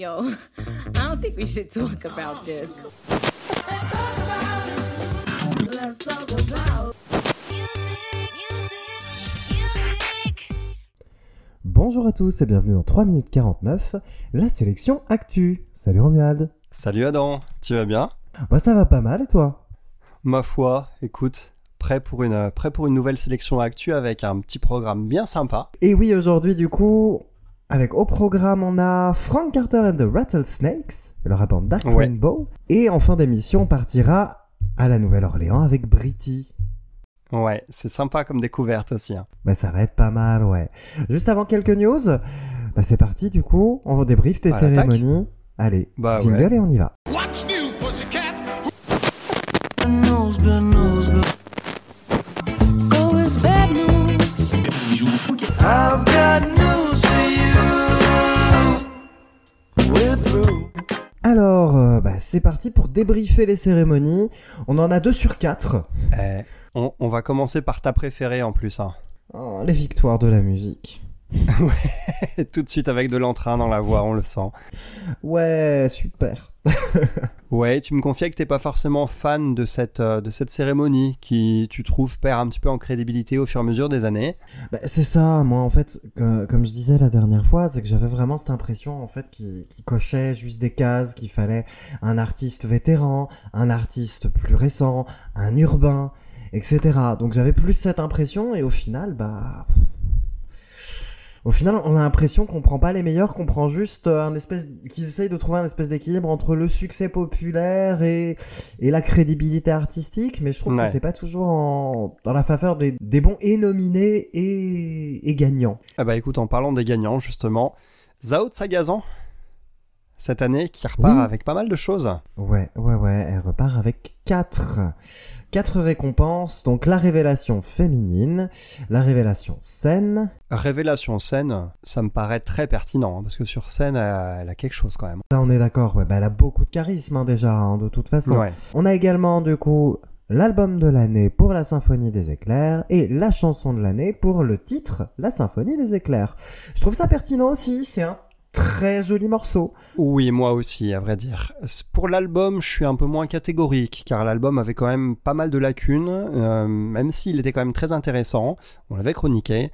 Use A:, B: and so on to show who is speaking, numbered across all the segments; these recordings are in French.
A: Yo, I don't think we should talk about this.
B: Bonjour à tous et bienvenue dans 3 minutes 49, la sélection Actu. Salut Romuald.
C: Salut Adam, tu vas bien?
B: Bah ça va pas mal et toi?
C: Ma foi, écoute, prêt pour une prêt pour une nouvelle sélection Actu avec un petit programme bien sympa.
B: Et oui, aujourd'hui du coup, avec au programme on a Frank Carter and the Rattlesnakes, le rapport Dark
C: Ouais.
B: Rainbow, et en fin d'émission on partira à la Nouvelle-Orléans avec Britty.
C: Ouais, c'est sympa comme découverte aussi. hein.
B: Bah ça va être pas mal, ouais. Juste avant quelques news, bah c'est parti du coup, on débriefe tes
C: À l'attaque.
B: cérémonies. Allez,
C: Bah
B: jingle
C: ouais.
B: et on y va.
D: What's new, pussycat?
B: Alors, euh, bah, c'est parti pour débriefer les cérémonies. On en a deux sur quatre.
C: Eh, on, on va commencer par ta préférée en plus. Hein.
B: Oh, les victoires de la musique.
C: Tout de suite avec de l'entrain dans la voix, on le sent.
B: Ouais, super.
C: Ouais, tu me confiais que t'es pas forcément fan de cette, euh, de cette cérémonie qui, tu trouves, perd un petit peu en crédibilité au fur et à mesure des années.
B: Bah, c'est ça, moi en fait, que- comme je disais la dernière fois, c'est que j'avais vraiment cette impression en fait qui, qui cochait juste des cases, qu'il fallait un artiste vétéran, un artiste plus récent, un urbain, etc. Donc j'avais plus cette impression et au final, bah... Au final, on a l'impression qu'on prend pas les meilleurs, qu'on prend juste euh, un espèce, qu'ils essayent de trouver un espèce d'équilibre entre le succès populaire et, et la crédibilité artistique, mais je trouve
C: Ouais.
B: que c'est pas toujours en, dans la faveur des, des bons et nominés et, et gagnants.
C: Ah bah écoute, en parlant des gagnants, justement, Zao Sagazan, cette année, qui repart
B: Oui.
C: avec pas mal de choses.
B: Ouais, ouais, ouais, elle repart avec quatre, quatre récompenses. Donc la révélation féminine, la révélation scène,
C: Révélation scène, ça me paraît très pertinent, hein, parce que sur scène, elle, elle a quelque chose quand même.
B: ça on est d'accord, ouais, bah, elle a beaucoup de charisme hein, déjà, hein, de toute façon.
C: Ouais.
B: On a également du coup l'album de l'année pour la symphonie des éclairs et la chanson de l'année pour le titre La symphonie des éclairs. Je trouve ça pertinent aussi, c'est un très joli morceau.
C: Oui, moi aussi, à vrai dire. Pour l'album, je suis un peu moins catégorique, car l'album avait quand même pas mal de lacunes, euh, même s'il était quand même très intéressant. On l'avait chroniqué.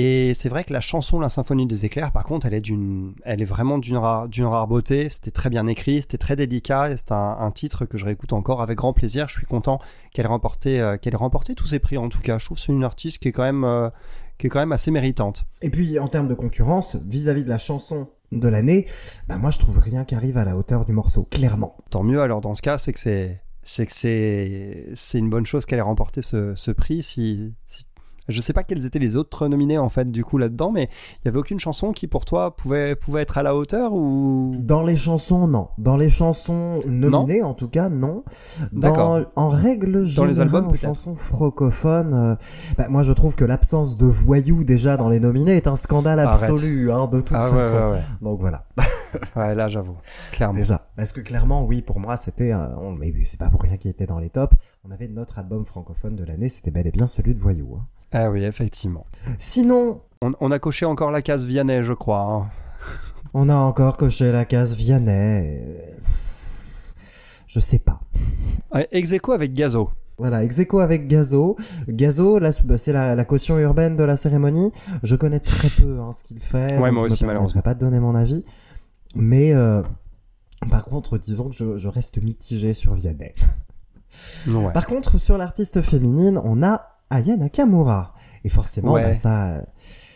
C: Et c'est vrai que la chanson La Symphonie des éclairs, par contre, elle est d'une, elle est vraiment d'une rare, d'une rare beauté. C'était très bien écrit, c'était très délicat, et c'est un, titre que je réécoute encore avec grand plaisir. Je suis content qu'elle ait remporté, euh, remporté tous ses prix. En tout cas, je trouve que c'est une artiste qui est quand même, euh, qui est quand même assez méritante.
B: Et puis en termes de concurrence, vis-à-vis de la chanson de l'année, bah moi je trouve rien qui arrive à la hauteur du morceau, clairement.
C: Tant mieux alors dans ce cas, c'est que c'est c'est que c'est c'est une bonne chose qu'elle ait remporté ce, ce prix. Si, si je sais pas quels étaient les autres nominés en fait du coup là-dedans, mais il y avait aucune chanson qui pour toi pouvait pouvait être à la hauteur ou?
B: Dans les chansons, non. Dans les chansons nominées, en tout cas, non.
C: D'accord.
B: en règle générale,
C: Dans les albums,
B: en chansons francophones, euh, bah, moi je trouve que l'absence de voyous déjà dans les nominés est un scandale absolu, hein, de toute
C: ah ouais,
B: façon.
C: ouais, ouais.
B: Donc voilà.
C: Ouais, là j'avoue, clairement.
B: Déjà. Parce que clairement, oui, pour moi, c'était. euh, on- mais c'est pas pour rien qu'il était dans les tops. On avait notre album francophone de l'année, c'était bel et bien celui de Voyou. hein.
C: Ah oui, effectivement.
B: Sinon,
C: On, on a coché encore la case Vianney, je crois. hein.
B: on a encore coché la case Vianney. Je sais pas.
C: Ouais, ex aequo avec Gazo.
B: Voilà, ex aequo avec Gazo. Gazo, là, c'est la, la caution urbaine de la cérémonie. Je connais très peu hein, ce qu'il fait.
C: Ouais,
B: donc
C: moi
B: je
C: aussi,
B: me
C: malheureusement.
B: permettrai pas de donner mon avis. Mais euh, par contre, disons que je, je reste mitigé sur Vianney.
C: Ouais.
B: Par contre, sur l'artiste féminine, on a Aya Nakamura. Et forcément,
C: Ouais.
B: bah, ça,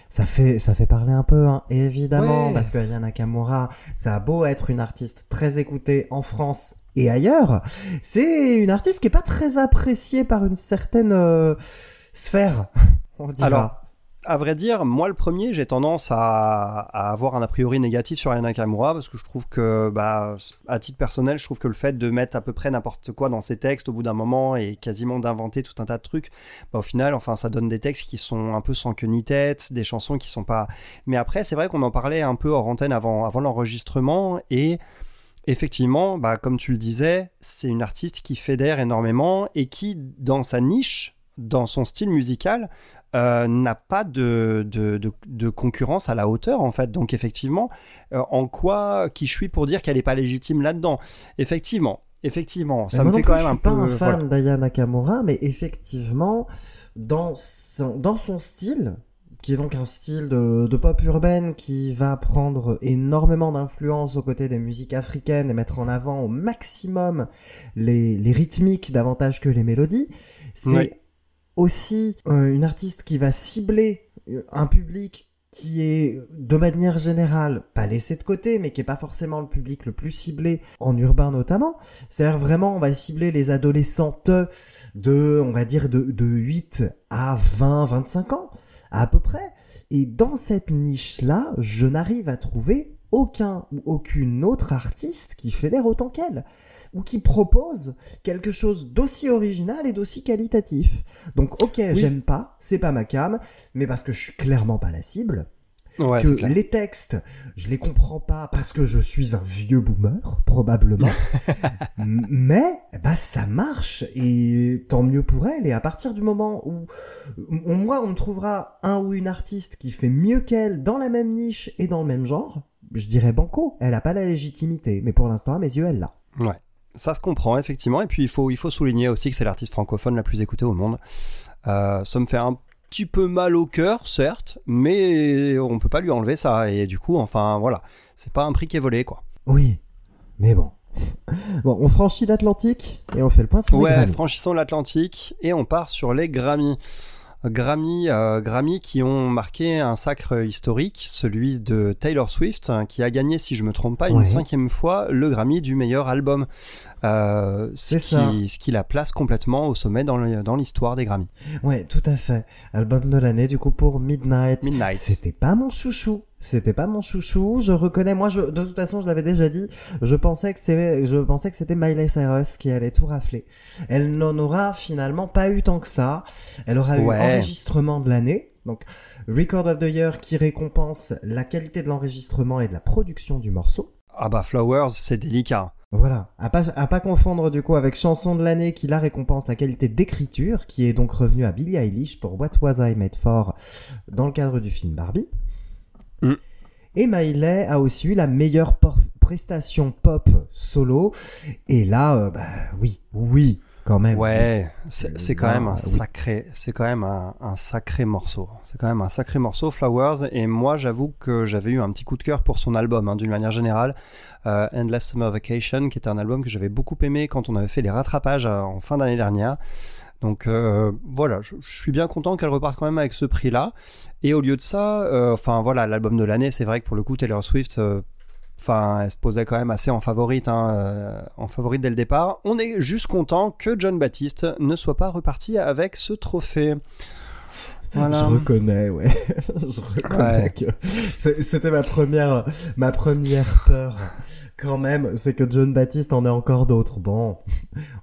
B: ça fait, ça fait parler un peu, hein, évidemment,
C: Ouais.
B: parce que Aya Nakamura, ça a beau être une artiste très écoutée en France et ailleurs, c'est une artiste qui est pas très appréciée par une certaine euh, sphère. On dira.
C: Alors, à vrai dire, moi le premier, j'ai tendance à, avoir un a priori négatif sur Ayana Nakamura parce que je trouve que, bah, à titre personnel, je trouve que le fait de mettre à peu près n'importe quoi dans ses textes au bout d'un moment et quasiment d'inventer tout un tas de trucs, bah, au final, enfin, ça donne des textes qui sont un peu sans queue ni tête, des chansons qui sont pas. Mais après, c'est vrai qu'on en parlait un peu hors antenne avant, avant l'enregistrement et effectivement, bah, comme tu le disais, c'est une artiste qui fédère énormément et qui, dans sa niche, dans son style musical, euh, n'a pas de, de, de, de concurrence à la hauteur en fait. Donc effectivement, euh, en quoi qui je suis pour dire qu'elle n'est pas légitime là-dedans? Effectivement, effectivement, ça me fait quand même un
B: je suis pas
C: peu.
B: un
C: voilà.
B: fan d'Aya Nakamura, mais effectivement, dans son, dans son style, qui est donc un style de, de pop urbaine qui va prendre énormément d'influence aux côtés des musiques africaines et mettre en avant au maximum les, les rythmiques davantage que les mélodies, c'est. Aussi euh, une artiste qui va cibler euh, un public qui est de manière générale pas laissé de côté, mais qui est pas forcément le public le plus ciblé en urbain notamment. C'est-à-dire vraiment, on va cibler les adolescentes de, on va dire, de, de 8 à 20, 25 ans, à peu près. Et dans cette niche-là, je n'arrive à trouver aucun ou aucune autre artiste qui fédère autant qu'elle ou qui propose quelque chose d'aussi original et d'aussi qualitatif. Donc ok, j'aime pas, c'est pas ma cam, mais parce que je suis clairement pas la cible,
C: Ouais,
B: que les textes, je les comprends pas parce que je suis un vieux boomer, probablement. Mais, bah, ça marche et tant mieux pour elle. Et à partir du moment où, on- moi, on trouvera un ou une artiste qui fait mieux qu'elle dans la même niche et dans le même genre, je dirais banco. Elle a pas la légitimité, mais pour l'instant, à mes yeux, elle l'a.
C: Ouais. Ça se comprend effectivement et puis il faut il faut souligner aussi que c'est l'artiste francophone la plus écoutée au monde. Euh, ça me fait un petit peu mal au cœur certes, mais on peut pas lui enlever ça et du coup enfin voilà c'est pas un prix qui est volé quoi.
B: Oui, mais bon. Bon, on franchit l'Atlantique et on fait le point sur les
C: Ouais,
B: Grammys.
C: franchissons l'Atlantique et on part sur les Grammy. Grammy, euh, Grammy qui ont marqué un sacre historique, celui de Taylor Swift, hein, qui a gagné, si je me trompe pas, une cinquième fois le Grammy du meilleur album. Euh, ce,
B: C'est ça.
C: qui, ce qui la place complètement au sommet dans l'histoire des Grammy.
B: Ouais, tout à fait. Album de l'année, du coup, pour Midnight.
C: Midnight.
B: C'était pas mon chouchou. C'était pas mon chouchou. Je reconnais, moi, je, de toute façon, je l'avais déjà dit. Je pensais que c'est, je pensais que c'était Miley Cyrus qui allait tout rafler. Elle n'en aura finalement pas eu tant que ça. Elle aura eu enregistrement de l'année. Donc, Record of the Year qui récompense la qualité de l'enregistrement et de la production du morceau.
C: Ah bah Flowers, c'est délicat.
B: Voilà, à pas, à pas confondre du coup avec chanson de l'année qui la récompense la qualité d'écriture, qui est donc revenue à Billie Eilish pour What Was I Made For dans le cadre du film Barbie.
C: Mm.
B: Et Miley a aussi eu la meilleure prestation pop solo. Et là, euh, bah oui, oui, quand même.
C: Ouais, c'est quand même un sacré, c'est quand même un, un sacré morceau. C'est quand même un sacré morceau, Flowers. Et moi, j'avoue que j'avais eu un petit coup de cœur pour son album, hein, d'une manière générale, euh, Endless Summer Vacation, qui était un album que j'avais beaucoup aimé quand on avait fait les rattrapages euh, en fin d'année dernière. Donc euh, voilà, je, suis bien content qu'elle reparte quand même avec ce prix-là. Et au lieu de ça, euh, enfin voilà, l'album de l'année, c'est vrai que pour le coup, Taylor Swift. euh, Enfin, elle se posait quand même assez en favorite, hein, en favorite dès le départ. On est juste content que John Baptiste ne soit pas reparti avec ce trophée. Voilà.
B: Je reconnais, ouais. je reconnais
C: Ouais.
B: que c'était ma première, ma première peur. Quand même, c'est que John Baptiste en ait encore d'autres. Bon,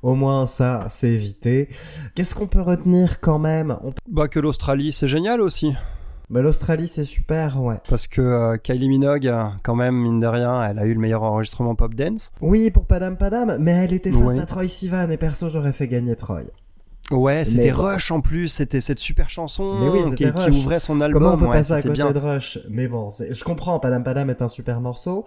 B: au moins ça, c'est évité. Qu'est-ce qu'on peut retenir quand même? On-
C: Bah que l'Australie, c'est génial aussi.
B: bah, L'Australie, c'est super, ouais.
C: Parce que euh, Kylie Minogue, euh, quand même, mine de rien, elle a eu le meilleur enregistrement pop dance.
B: Oui, pour Padam Padam, mais elle était face à Troy Sivan et perso, j'aurais fait gagner Troy.
C: Ouais, c'était. Rush en plus, c'était cette super chanson
B: Mais oui,
C: qui, ouvrait son album.
B: Comment on peut
C: ouais,
B: passer à côté
C: bien.
B: de Rush? Mais bon, je comprends, Padam Padam est un super morceau.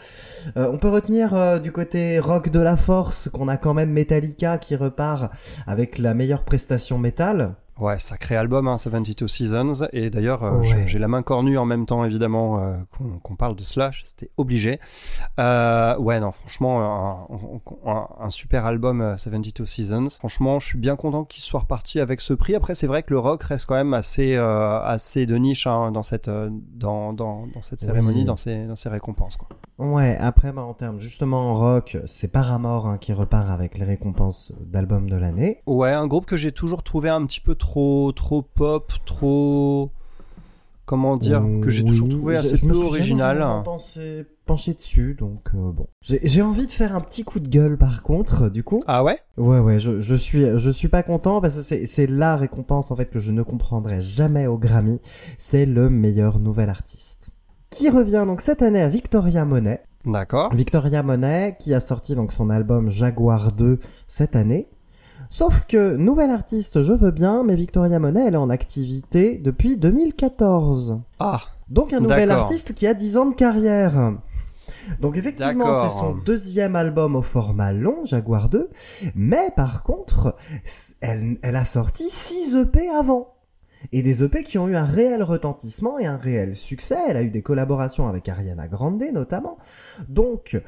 B: Euh, on peut retenir euh, du côté rock de la force qu'on a quand même Metallica qui repart avec la meilleure prestation métal.
C: Ouais, sacré album, hein, 72 Seasons. Et d'ailleurs, euh,
B: Ouais.
C: j'ai- la main cornue en même temps, évidemment, euh, qu'on parle de Slash. C'était obligé. Euh, ouais, non, franchement, un, un- un super album, euh, 72 Seasons. Franchement, je suis bien content qu'il soit reparti avec ce prix. Après, c'est vrai que le rock reste quand même assez, assez de niche hein, dans cette, dans, dans, dans cette cérémonie,
B: Oui.
C: dans, ces, dans ces récompenses. Quoi.
B: Ouais, après, bah, en termes justement rock, c'est Paramore hein, qui repart avec les récompenses d'album de l'année.
C: Ouais, un groupe que j'ai toujours trouvé un petit peu trop, trop pop, trop. Comment dire Que j'ai toujours trouvé
B: je-
C: assez
B: je me
C: peu
B: suis
C: original.
B: vraiment pensé- penché dessus, donc euh, bon. J'ai envie de faire un petit coup de gueule par contre, du coup.
C: Ah ouais?
B: Ouais, ouais, je, je suis, je suis pas content parce que c'est, c'est la récompense en fait que je ne comprendrai jamais au Grammy. C'est le meilleur nouvel artiste. Qui revient donc cette année à Victoria Monet.
C: D'accord.
B: Victoria Monet qui a sorti donc son album Jaguar 2 cette année. Sauf que, nouvelle artiste, je veux bien, mais Victoria Monet, elle est en activité depuis 2014.
C: Ah,
B: Donc un nouvel artiste qui a 10 ans de carrière. Donc effectivement, c'est son deuxième album au format long, Jaguar 2. Mais par contre, elle, elle a sorti 6 EP avant. Et des EP qui ont eu un réel retentissement et un réel succès. Elle a eu des collaborations avec Ariana Grande notamment. Donc,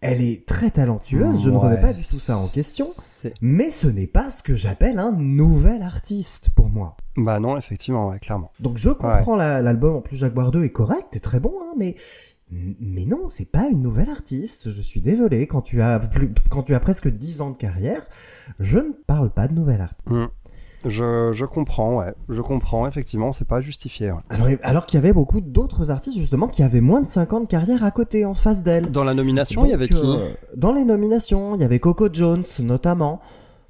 B: elle est très talentueuse, je ne remets pas du tout ça en question. Mais ce n'est pas ce que j'appelle un nouvel artiste pour moi.
C: Bah non, effectivement, ouais, clairement.
B: Donc je comprends la- l'album, en plus Jaguar 2 est correct, est très bon, hein, mais mais non, c'est pas une nouvelle artiste. Je suis désolé, quand tu as plus, quand tu as presque 10 ans de carrière, je ne parle pas de nouvelle artiste.
C: Hmm. Je, je comprends, ouais. Je comprends, effectivement, c'est pas justifié. ouais.
B: Alors, alors qu'il y avait beaucoup d'autres artistes justement qui avaient moins de 5 ans de carrière à côté en face d'elle.
C: Dans la nomination, il y avait qui
B: euh, Dans les nominations, il y avait Coco Jones notamment,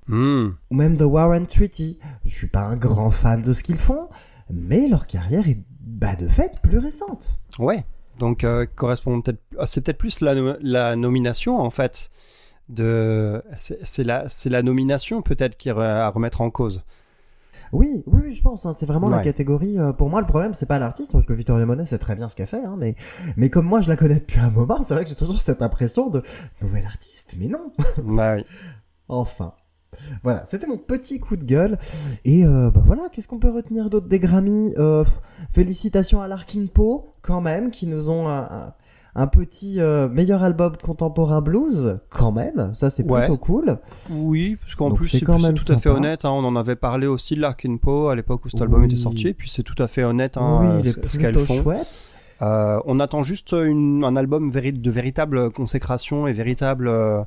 C: Hmm.
B: ou même The Warren Treaty. Je suis pas un grand fan de ce qu'ils font, mais leur carrière est bah, de fait plus récente.
C: Ouais. Donc, euh, correspond peut-être. ah, C'est peut-être plus la, no- la nomination, en fait. De... C'est la, la nomination, peut-être, qui est à remettre en cause.
B: Oui, oui, oui, je pense. hein, c'est vraiment la
C: Ouais.
B: catégorie. euh, pour moi, le problème, c'est pas l'artiste, parce que Victoria Monet, c'est très bien ce qu'elle fait. Hein, mais, mais comme moi, je la connais depuis un moment, c'est vrai que j'ai toujours cette impression de nouvelle artiste. Mais non,
C: oui.
B: enfin. Voilà, c'était mon petit coup de gueule. Et euh, bah voilà, qu'est-ce qu'on peut retenir d'autre des Grammy Euh, Félicitations à Larkin Poe, quand même, qui nous ont un, un- un petit euh, meilleur album contemporain blues, quand même. Ça, c'est
C: Ouais.
B: plutôt cool.
C: Oui, parce qu'en plus,
B: c'est
C: tout à fait honnête. hein, on en avait parlé aussi de Larkin Poe à l'époque où cet album
B: Oui.
C: était sorti. Et puis, c'est tout à fait honnête hein,
B: oui,
C: ce qu'elles font.
B: chouette.
C: Euh, on attend juste une- un album de véritable consécration et véritable. euh,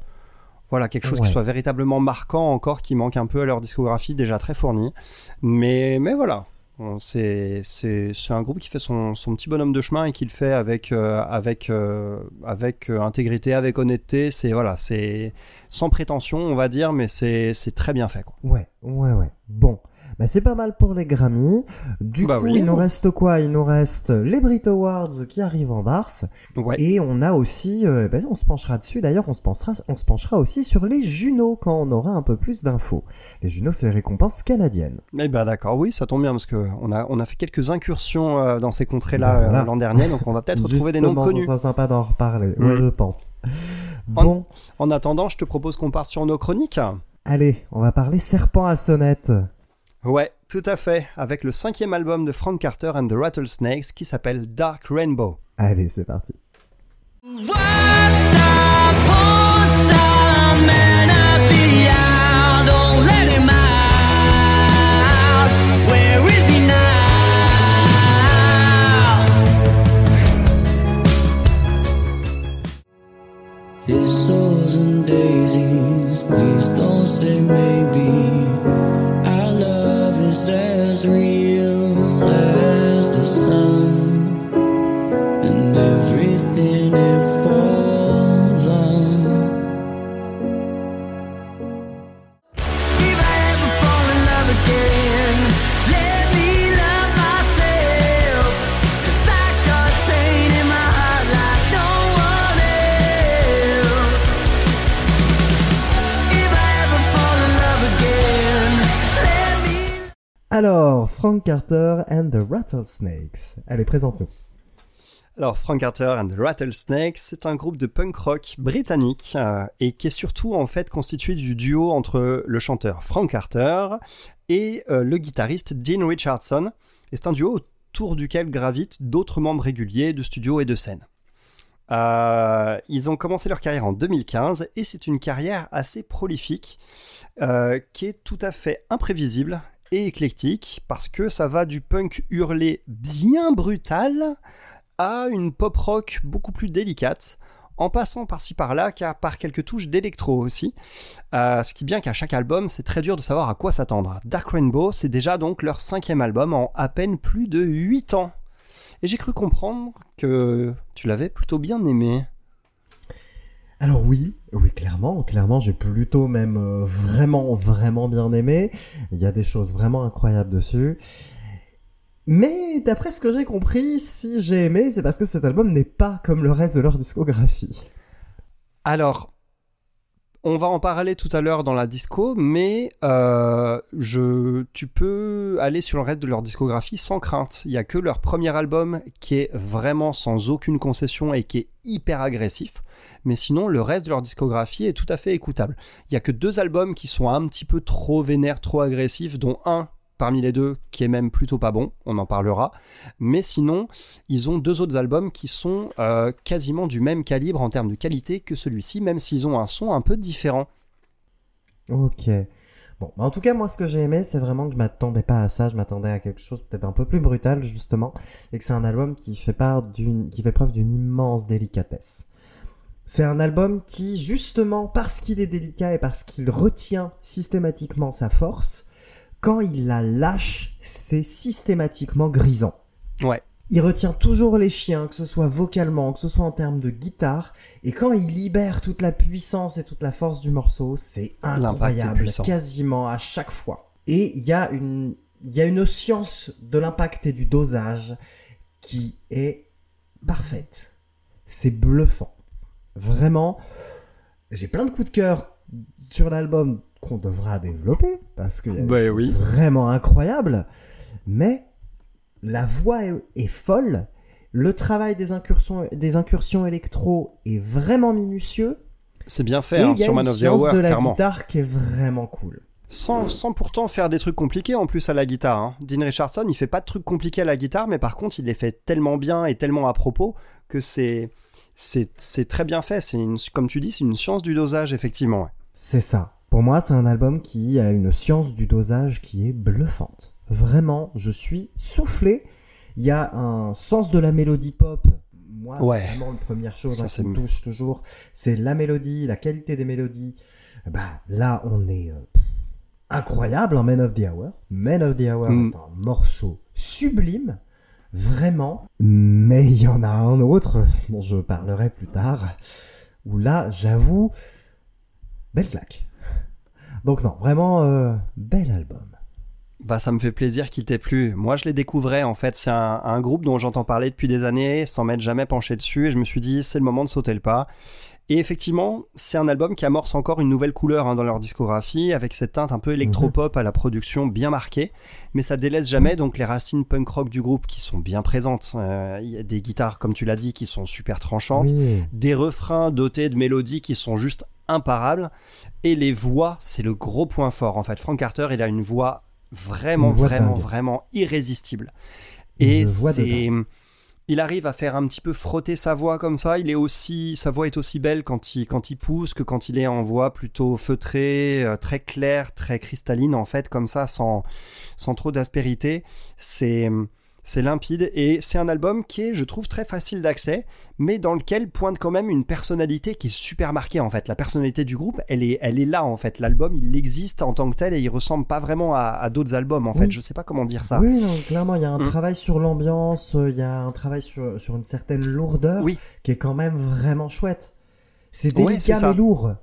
C: voilà, quelque chose
B: Ouais.
C: qui soit véritablement marquant encore, qui manque un peu à leur discographie déjà très fournie. Mais, mais voilà. C'est c'est c'est un groupe qui fait son, son petit bonhomme de chemin et qui le fait avec euh, avec euh, avec euh, intégrité, avec honnêteté. C'est voilà, c'est sans prétention, on va dire, mais c'est c'est très bien fait. Quoi.
B: Ouais, ouais, ouais. Bon. Bah, c'est pas mal pour les Grammy. Du
C: Bah
B: coup,
C: oui.
B: il nous reste quoi? Il nous reste les Brit Awards qui arrivent en mars.
C: Ouais.
B: Et on a aussi, euh, bah, on se penchera dessus d'ailleurs, on se penchera, on se penchera aussi sur les Juno quand on aura un peu plus d'infos. Les Juno, c'est les récompenses canadiennes.
C: Eh ben d'accord, oui, ça tombe bien parce que on a on a fait quelques incursions euh, dans ces contrées-là
B: Bah, voilà.
C: euh, l'an dernier, donc on va peut-être retrouver des noms connus.
B: Ça sera sympa d'en reparler.
C: Mm.
B: Ouais, je pense.
C: En-
B: Bon,
C: En attendant, je te propose qu'on parte sur nos chroniques.
B: allez, on va parler serpent à sonnette.
C: Ouais, tout à fait, avec le cinquième album de Frank Carter and the Rattlesnakes qui s'appelle Dark Rainbow.
B: Allez, c'est parti.
E: Rockstar, pornstar, man of the hour, don't let him out. Where is he now? Thistles and daisies, please don't say maybe.
B: Alors, Frank Carter and the Rattlesnakes. Allez, présente-nous.
C: Alors, Frank Carter and the Rattlesnakes, c'est un groupe de punk rock britannique euh, et qui est surtout en fait constitué du duo entre le chanteur Frank Carter et euh, le guitariste Dean Richardson. Et c'est un duo autour duquel gravitent d'autres membres réguliers de studio et de scène. Euh, ils ont commencé leur carrière en 2015 et c'est une carrière assez prolifique qui est tout à fait imprévisible et éclectique parce que ça va du punk hurlé bien brutal à une pop rock beaucoup plus délicate, en passant par-ci par-là, car par quelques touches d'électro aussi. Euh, ce qui bien qu'à chaque album, c'est très dur de savoir à quoi s'attendre. Dark Rainbow, c'est déjà donc leur cinquième album en à peine plus de 8 ans. Et j'ai cru comprendre que tu l'avais plutôt bien aimé.
B: Alors oui, oui, clairement, clairement, j'ai plutôt même euh, vraiment, vraiment bien aimé. Il y a des choses vraiment incroyables dessus. Mais d'après ce que j'ai compris, si j'ai aimé, c'est parce que cet album n'est pas comme le reste de leur discographie.
C: Alors, On va en parler tout à l'heure dans la disco, mais euh, je, tu peux aller sur le reste de leur discographie sans crainte. Il y a que leur premier album qui est vraiment sans aucune concession et qui est hyper agressif. Mais sinon, le reste de leur discographie est tout à fait écoutable. Il y a que deux albums qui sont un petit peu trop vénères, trop agressifs, dont un parmi les deux qui est même plutôt pas bon, on en parlera. Mais sinon, ils ont deux autres albums qui sont euh, quasiment du même calibre en termes de qualité que celui-ci, même s'ils ont un son un peu différent.
B: Ok. Bon, bah, en tout cas, moi, ce que j'ai aimé, c'est vraiment que je m'attendais pas à ça. Je m'attendais à quelque chose peut-être un peu plus brutal, justement, et que c'est un album qui fait preuve d'une immense délicatesse. C'est un album qui, justement, parce qu'il est délicat et parce qu'il retient systématiquement sa force, quand il la lâche, c'est systématiquement grisant.
C: Ouais.
B: Il retient toujours les chiens, que ce soit vocalement, que ce soit en termes de guitare, et quand il libère toute la puissance et toute la force du morceau, c'est incroyable, quasiment à chaque fois. Et il y a une, il y a une science de l'impact et du dosage qui est parfaite. C'est bluffant. Vraiment, j'ai plein de coups de cœur sur l'album qu'on devra développer parce que
C: Ben oui.
B: vraiment incroyable. Mais la voix est, est folle. Le travail des incursions, des incursions électro est vraiment minutieux.
C: C'est bien fait hein, sur Man of the Hour,
B: de la
C: clairement.
B: guitare qui est vraiment cool.
C: Sans, sans pourtant faire des trucs compliqués en plus à la guitare. Hein. Dean Richardson, il fait pas de trucs compliqués à la guitare, mais par contre, il les fait tellement bien et tellement à propos que c'est c'est très bien fait. C'est comme tu dis, c'est une science du dosage effectivement. ouais.
B: C'est ça. Pour moi, c'est un album qui a une science du dosage qui est bluffante. Vraiment, je suis soufflé. Il y a un sens de la mélodie pop. Moi,
C: Ouais.
B: c'est vraiment la première chose
C: Ça,
B: hein, qui me touche toujours. C'est la mélodie, la qualité des mélodies. Bah, là, on est euh, incroyable en Man of the Hour. Man of the Hour
C: Mm.
B: est un morceau sublime. Vraiment. Mais il y en a un autre dont je parlerai plus tard. Où là, j'avoue, belle claque. Donc non, vraiment, euh, bel album.
C: Bah ça me fait plaisir qu'il t'ait plu. Moi je les découvrais en fait. C'est un, un groupe dont j'entends parler depuis des années sans m'être jamais penché dessus et je me suis dit c'est le moment de sauter le pas. Et effectivement, c'est un album qui amorce encore une nouvelle couleur hein, dans leur discographie, avec cette teinte un peu électropop à la production bien marquée, mais ça délaisse jamais donc les racines punk rock du groupe qui sont bien présentes. Euh, Il y a des guitares, comme tu l'as dit, qui sont super tranchantes,
B: Oui.
C: des refrains dotés de mélodies qui sont juste imparables, et les voix, c'est le gros point fort en fait. Frank Carter, il a une voix vraiment,
B: Une voix
C: vraiment,
B: dingue.
C: vraiment irrésistible. Et c'est, il arrive à faire un petit peu frotter sa voix comme ça. Il est aussi, sa voix est aussi belle quand il, quand il pousse que quand il est en voix plutôt feutrée, euh, très claire, très cristalline en fait, comme ça, sans, sans trop d'aspérité. C'est, c'est limpide et c'est un album qui est, je trouve, très facile d'accès, mais dans lequel pointe quand même une personnalité qui est super marquée en fait. La personnalité du groupe, elle est, elle est là en fait. L'album, il existe en tant que tel et il ressemble pas vraiment à, à d'autres albums en fait. Je sais pas comment dire ça.
B: Oui, non, clairement, il y a un
C: Mm.
B: travail sur l'ambiance, euh, il y a un travail sur, sur une certaine lourdeur
C: Oui.
B: qui est quand même vraiment chouette. C'est délicat mais lourd.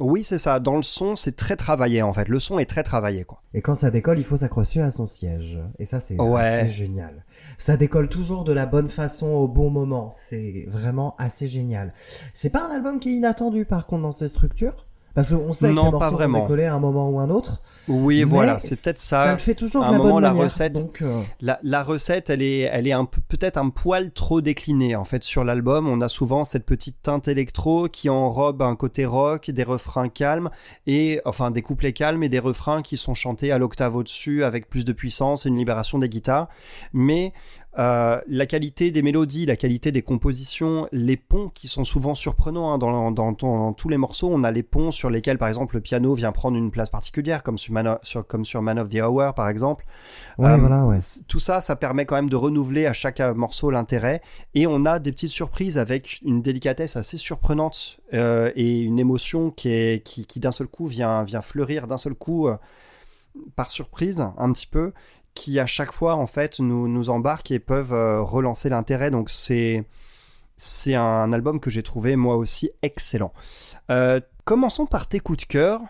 C: Oui, c'est ça. Dans le son, c'est très travaillé en fait. Le son est très travaillé quoi.
B: Et quand ça décolle, il faut s'accrocher à son siège. Et ça, c'est
C: Ouais.
B: assez génial. Ça décolle toujours de la bonne façon au bon moment. C'est vraiment assez génial. C'est pas un album qui est inattendu par contre dans ses structures? Parce qu'on sait
C: Non,
B: que
C: pas vraiment.
B: décoller à un moment ou un autre.
C: Oui, voilà, c'est peut-être
B: Ça
C: ça.
B: le fait toujours
C: À
B: de
C: un
B: la
C: moment,
B: bonne
C: la
B: manière.
C: recette-
B: Donc, euh,
C: La, la recette, elle est, elle est un peu, peut-être un poil trop déclinée en fait sur l'album. On a souvent cette petite teinte électro qui enrobe un côté rock, des refrains calmes et enfin des couplets calmes et des refrains qui sont chantés à l'octave au-dessus avec plus de puissance et une libération des guitares. Mais euh, la qualité des mélodies, la qualité des compositions, les ponts qui sont souvent surprenants hein, dans, dans, dans tous les morceaux. On a les ponts sur lesquels, par exemple, le piano vient prendre une place particulière, comme sur Man of, sur, comme sur Man of the Hour, par exemple.
B: ouais,
C: Euh,
B: voilà, ouais.
C: Tout ça, ça permet quand même de renouveler à chaque euh, morceau l'intérêt. Et on a des petites surprises avec une délicatesse assez surprenante euh, et une émotion qui, est, qui, qui d'un seul coup vient, vient fleurir d'un seul coup euh, par surprise un petit peu qui à chaque fois en fait nous, nous embarquent et peuvent euh, relancer l'intérêt. Donc c'est c'est un album que j'ai trouvé moi aussi excellent. Euh, commençons par tes coups de cœur.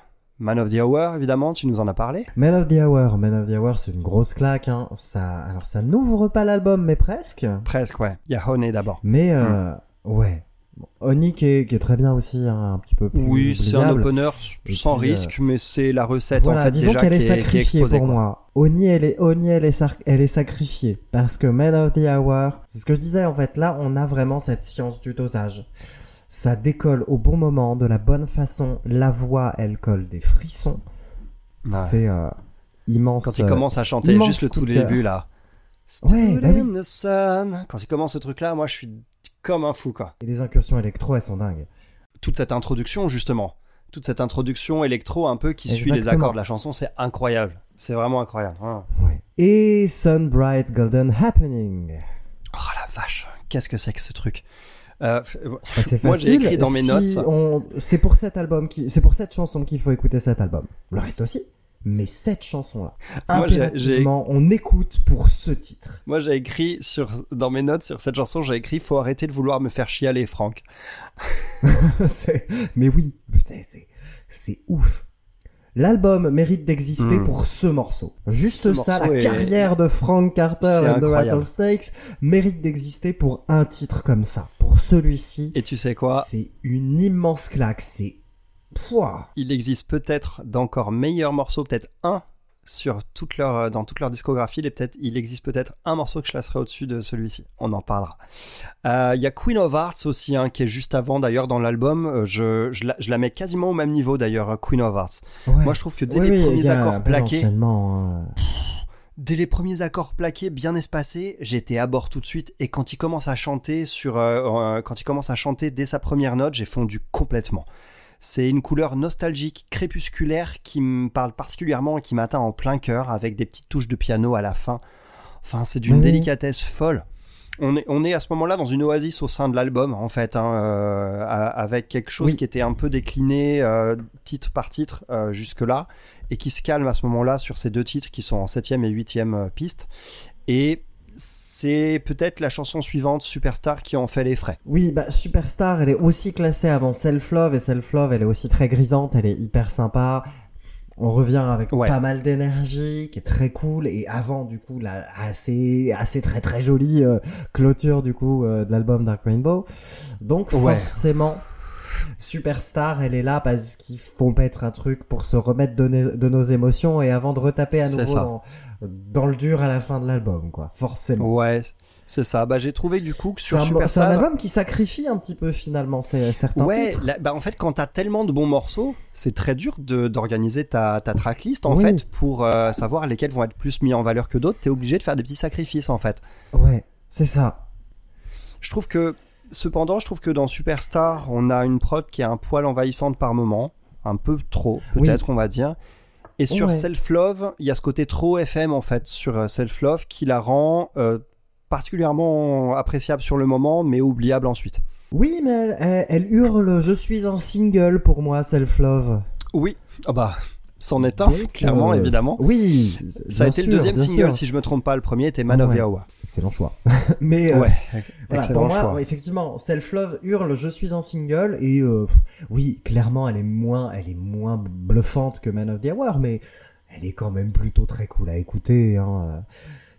C: Man of the Hour, évidemment, tu nous en as parlé.
B: Man of the Hour, Man of the Hour, c'est une grosse claque. Hein. Ça, alors ça n'ouvre pas l'album, mais presque.
C: Presque, ouais. Il y a Honey d'abord.
B: Mais euh, ouais, Bon, Oni qui est, qui est très bien aussi, hein, un petit peu plus
C: Oui, c'est un opener sans
B: puis, euh,
C: risque, mais c'est la recette
B: Voilà,
C: en fait
B: disons
C: déjà
B: qu'elle est
C: est, est
B: sacrifiée
C: exposée.
B: pour
C: quoi.
B: moi. Oni, elle est, Oni, elle est, elle est sacrifiée. Parce que Man of the Hour, c'est ce que je disais en fait, là, on a vraiment cette science du dosage. Ça décolle au bon moment, de la bonne façon. La voix, elle colle des frissons.
C: Ouais.
B: C'est euh, immense.
C: Quand il
B: euh,
C: commence à chanter
B: immense
C: juste le tout début là.
B: Ouais, bah oui.
C: sun. Quand il commence ce truc là, moi je suis comme un fou quoi.
B: Et les incursions électro, elles sont dingues.
C: Toute cette introduction justement, toute cette introduction électro un peu qui suit les accords de la chanson, c'est incroyable. C'est vraiment incroyable. Ouais.
B: Et Sun Bright Golden Happening.
C: Oh la vache, qu'est-ce que c'est que ce truc? Euh, f-
B: Bah, c'est
C: Moi, j'ai écrit dans mes
B: Si
C: notes-
B: on- C'est pour cet album qui, c'est pour cette chanson qu'il faut écouter cet album. Le reste aussi. Mais cette chanson-là, impérativement, on écoute pour ce titre.
C: Moi j'ai écrit sur dans mes notes sur cette chanson, j'ai écrit faut arrêter de vouloir me faire chialer, Franck.
B: Mais oui, putain, c'est, ouf. L'album mérite d'exister
C: Mm.
B: pour ce morceau. Juste
C: Ce
B: ça,
C: morceau
B: la
C: est-
B: carrière de Frank Carter and the. Rattlesnakes mérite d'exister pour un titre comme ça. Pour celui-ci,
C: Et tu sais quoi?
B: c'est une immense claque. C'est, Pouah.
C: Il existe peut-être d'encore meilleurs morceaux, peut-être un sur toute leur, euh, dans toute leur discographie. Il, est peut-être, il existe peut-être un morceau que je laisserai au-dessus de celui-ci. On en parlera. Euh, Il y a Queen of Hearts aussi, hein, qui est juste avant d'ailleurs dans l'album. Euh, Je, je, la, je la mets quasiment au même niveau d'ailleurs, Queen of Hearts.
B: Ouais.
C: Moi je trouve que dès
B: Oui,
C: les
B: oui,
C: premiers accords plaqués,
B: hein.
C: dès les premiers accords plaqués bien espacés, j'étais à bord tout de suite. Et quand il commence à chanter sur, euh, quand il commence à chanter dès sa première note, j'ai fondu complètement. C'est une couleur nostalgique, crépusculaire, qui me parle particulièrement et qui m'atteint en plein cœur, avec des petites touches de piano à la fin. Enfin, c'est d'une délicatesse folle. On est, on est à ce moment-là dans une oasis au sein de l'album, en fait, hein, euh, avec quelque chose
B: Oui.
C: qui était un peu décliné euh, titre par titre euh, jusque-là, et qui se calme à ce moment-là sur ces deux titres qui sont en septième et huitième piste. Et c'est peut-être la chanson suivante, Superstar, qui en fait les frais.
B: Oui, bah Superstar, elle est aussi classée avant Self Love et Self Love, elle est aussi très grisante, elle est hyper sympa. On revient avec
C: Ouais.
B: pas mal d'énergie, qui est très cool. Et avant, du coup, la assez, assez très très jolie euh, clôture du coup euh, de l'album Dark Rainbow. Donc
C: Ouais.
B: forcément, Superstar, elle est là parce qu'il faut mettre un truc pour se remettre de, nos émotions et avant de retaper à nouveau dans, dans le dur à la fin de l'album, quoi. Forcément.
C: Ouais, c'est ça. Bah, j'ai trouvé du coup que sur
B: un, c'est un
C: Superstar.
B: album qui sacrifie un petit peu finalement c'est- certains
C: Ouais,
B: titres.
C: là, bah en fait, quand t'as tellement de bons morceaux, c'est très dur d'organiser ta, ta tracklist en
B: Oui.
C: fait pour euh, savoir lesquels vont être plus mis en valeur que d'autres. T'es obligé de faire des petits sacrifices en fait.
B: Ouais, c'est ça.
C: Je trouve que, cependant, je trouve que dans Superstar, on a une prod qui est un poil envahissante par moment, un peu trop, peut-être, on va dire. Et sur
B: Ouais.
C: Self Love, il y a ce côté trop FM en fait sur euh, Self Love qui la rend euh, particulièrement appréciable sur le moment, mais oubliable ensuite.
B: Oui, mais elle, elle- elle hurle Je suis un single pour moi, Self Love.
C: Oui, ah bah, c'en est un,
B: Donc,
C: clairement,
B: euh,
C: évidemment.
B: Oui.
C: Ça a été le deuxième single,
B: sûr.
C: si je me trompe pas. Le premier était Man of the Hour.
B: Excellent choix. mais euh,
C: Ouais,
B: voilà, pour moi,
C: choix.
B: effectivement, Self Love hurle Je suis un single et euh, oui, clairement, elle est moins, elle est moins bluffante que Man of the Hour, mais elle est quand même plutôt très cool à écouter. Hein.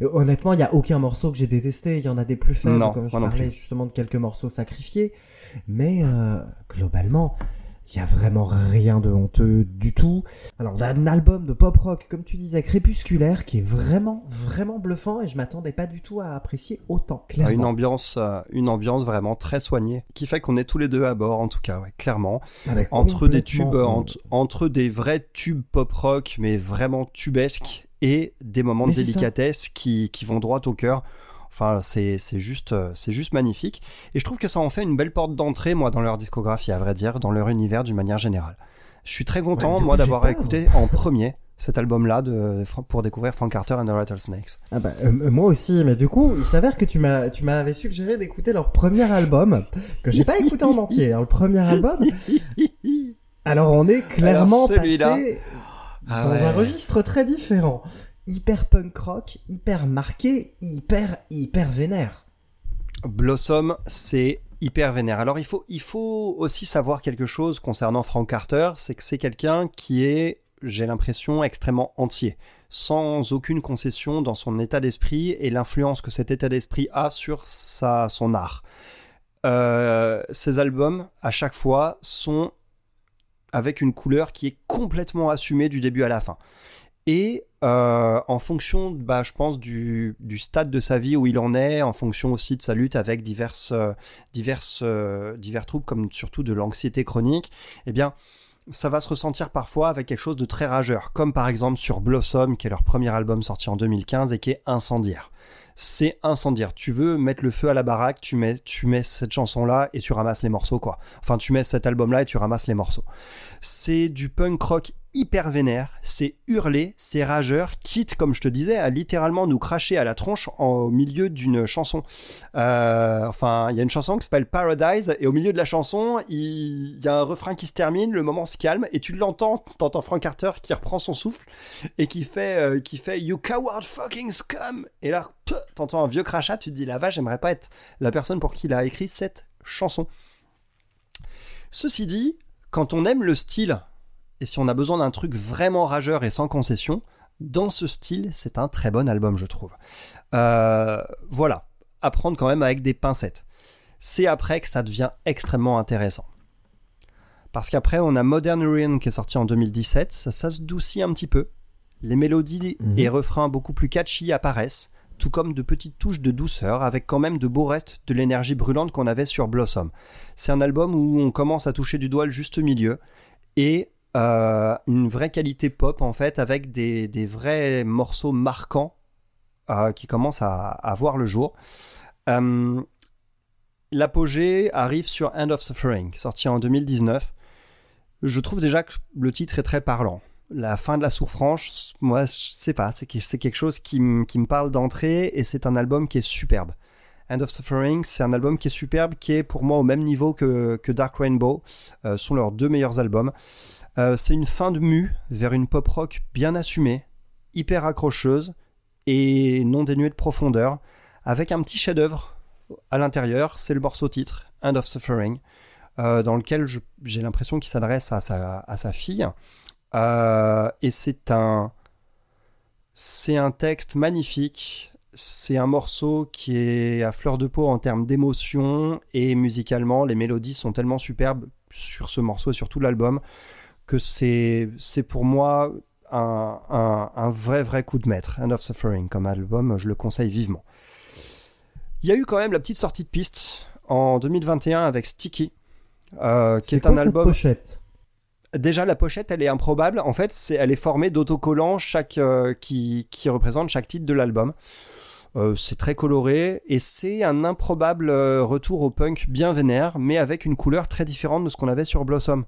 B: Euh, Honnêtement, il y a aucun morceau que j'ai détesté. Il y en a des plus faibles,
C: Non,
B: comme je
C: non
B: parlais justement de quelques morceaux sacrifiés. Mais globalement, il y a vraiment rien de honteux du tout. Alors, on a un album de pop rock, comme tu disais, crépusculaire, qui est vraiment, vraiment bluffant et je m'attendais pas du tout à apprécier autant.
C: Ah,
B: Clairement.
C: Une ambiance, euh, une ambiance vraiment très soignée, qui fait qu'on est tous les deux à bord, en tout cas, ouais, clairement.
B: Ah,
C: Entre des tubes,
B: euh,
C: entre, entre des vrais tubes pop rock, mais vraiment tubesques, et des moments
B: Mais
C: de délicatesse qui, qui vont droit au cœur. Enfin, c'est juste, euh, c'est juste magnifique. Et je trouve que ça en fait une belle porte d'entrée, moi, dans leur discographie, à vrai dire, dans leur univers d'une manière générale. Je suis très content,
B: Ouais,
C: moi, d'avoir écouté en premier cet album-là pour découvrir Frank Carter and the Rattlesnakes.
B: Ah bah, euh, moi aussi, mais du coup, il s'avère que tu m'as, tu m'avais suggéré d'écouter leur premier album, que j'ai pas écouté en entier, hein, le premier album. Alors on est clairement
C: Alors,
B: passé
C: Ah
B: dans
C: ouais.
B: un registre très différent. Hyper punk rock, hyper marqué, hyper, hyper vénère.
C: Blossom, c'est hyper vénère. Alors il faut, il faut aussi savoir quelque chose concernant Frank Carter, c'est que c'est quelqu'un qui est, j'ai l'impression, extrêmement entier, sans aucune concession dans son état d'esprit et l'influence que cet état d'esprit a sur sa, son art. euh, ces albums, à chaque fois, sont avec une couleur qui est complètement assumée du début à la fin. Et euh, en fonction, bah, je pense, du, du stade de sa vie où il en est, en fonction aussi de sa lutte avec diverses, euh, diverses, euh, divers troubles, comme surtout de l'anxiété chronique, eh bien, ça va se ressentir parfois avec quelque chose de très rageur, comme par exemple sur Blossom, qui est leur premier album sorti en 2015 et qui est incendiaire. C'est incendiaire. Tu veux mettre le feu à la baraque, tu mets, tu mets cette chanson-là et tu ramasses les morceaux, quoi. Enfin, tu mets cet album-là et tu ramasses les morceaux. C'est du punk rock hyper vénère, c'est hurlé, c'est rageur, quitte, comme je te disais, à littéralement nous cracher à la tronche en- au milieu d'une chanson. Euh, enfin, il y a une chanson qui s'appelle Paradise, et au milieu de la chanson, il y a un refrain qui se termine, le moment se calme, et tu l'entends, t'entends Frank Carter qui reprend son souffle, et qui fait, euh, qui fait You coward fucking scum! Et là, t'entends un vieux crachat, tu te dis, la vache, j'aimerais pas être la personne pour qui il a écrit cette chanson. Ceci dit, quand on aime le style, et si on a besoin d'un truc vraiment rageur et sans concession, dans ce style, c'est un très bon album, je trouve. Euh, voilà, à prendre quand même avec des pincettes. C'est après que ça devient extrêmement intéressant. Parce qu'après, on a Modern Ruin qui est sorti en 2017, ça s'adoucit un petit peu. Les mélodies
B: Mhm.
C: et refrains beaucoup plus catchy apparaissent, tout comme de petites touches de douceur, avec quand même de beaux restes de l'énergie brûlante qu'on avait sur Blossom. C'est un album où on commence à toucher du doigt le juste milieu, et euh, une vraie qualité pop en fait, avec des, des vrais morceaux marquants euh, qui commencent à, à voir le jour. Euh, L'apogée arrive sur End of Suffering, sorti en 2019. Je trouve déjà que le titre est très parlant. La fin de la souffrance, moi, je sais pas, c'est que- c'est quelque chose qui, qui me parle d'entrée et c'est un album qui est superbe. End of Suffering, c'est un album qui est superbe, qui est pour moi au même niveau que, que Dark Rainbow. Sont leurs deux meilleurs albums. Euh, c'est une fin de mue vers une pop rock bien assumée, hyper accrocheuse et non dénuée de profondeur, avec un petit chef-d'œuvre à l'intérieur. C'est le morceau titre, End of Suffering, euh, dans lequel j'ai l'impression qu'il s'adresse à sa, à sa fille. Euh, et c'est un, c'est un texte magnifique. C'est un morceau qui est à fleur de peau en termes d'émotion et musicalement, les mélodies sont tellement superbes sur ce morceau et sur tout l'album que c'est c'est pour moi un, un, un vrai vrai coup de maître. End of Suffering comme album, je le conseille vivement. Il y a eu quand même la petite sortie de piste en 2021 avec Sticky, euh, qui est,
B: quoi
C: un
B: cette
C: album.
B: pochette?
C: Déjà, la pochette, elle est improbable. En fait, c'est, elle est formée d'autocollants chaque, euh, qui, qui représentent chaque titre de l'album. Euh, c'est très coloré et c'est un improbable retour au punk bien vénère, mais avec une couleur très différente de ce qu'on avait sur Blossom.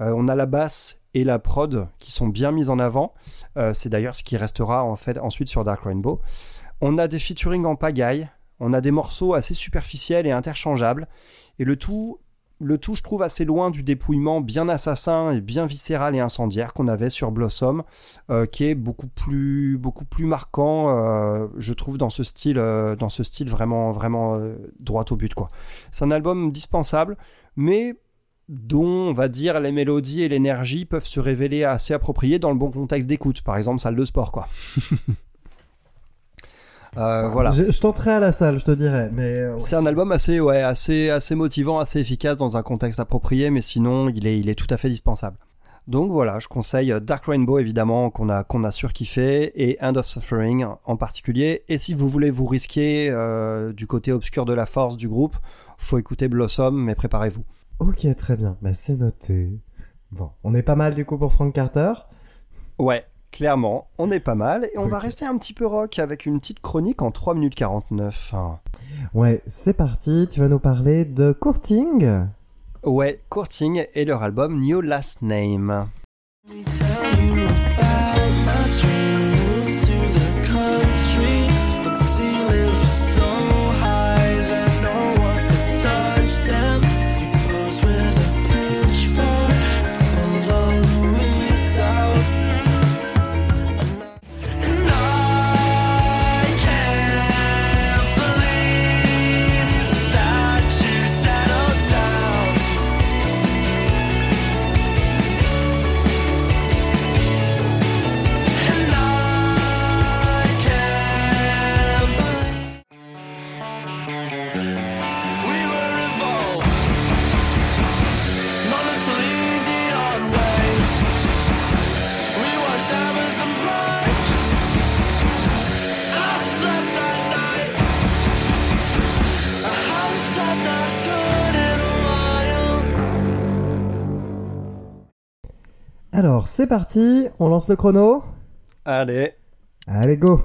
C: Euh, on a la basse et la prod qui sont bien mises en avant. Euh, c'est d'ailleurs ce qui restera en fait ensuite sur Dark Rainbow. On a des featuring en pagaille. On a des morceaux assez superficiels et interchangeables. Et le tout le tout, je trouve, assez loin du dépouillement bien assassin et bien viscéral et incendiaire qu'on avait sur Blossom, euh, qui est beaucoup plus, beaucoup plus marquant, je trouve, dans ce style, dans ce style vraiment, vraiment droit au but, quoi. C'est un album dispensable, mais dont, on va dire, les mélodies et l'énergie peuvent se révéler assez appropriées dans le bon contexte d'écoute, par exemple salle de sport, quoi. Euh, voilà.
B: Je, je tenterai à la salle, je te dirais. Mais euh, ouais.
C: C'est un album assez, ouais, assez, assez motivant, assez efficace dans un contexte approprié, mais sinon, il est, il est tout à fait dispensable. Donc voilà, je conseille Dark Rainbow évidemment qu'on a qu'on a surkiffé et End of Suffering en particulier. Et si vous voulez vous risquer euh, du côté obscur de la force du groupe, faut écouter Blossom, mais préparez-vous.
B: Ok, très bien. Bah, c'est noté. Bon, on est pas mal du coup pour Frank Carter?
C: Ouais, clairement, on est pas mal et on va rester un petit peu rock avec une petite chronique en 3 minutes 49. Hein.
B: Ouais, c'est parti. Tu vas nous parler de Courting.
C: Ouais, Courting et leur album New Last Name.
B: Alors, c'est parti, on lance le chrono.
C: Allez.
B: Allez, go.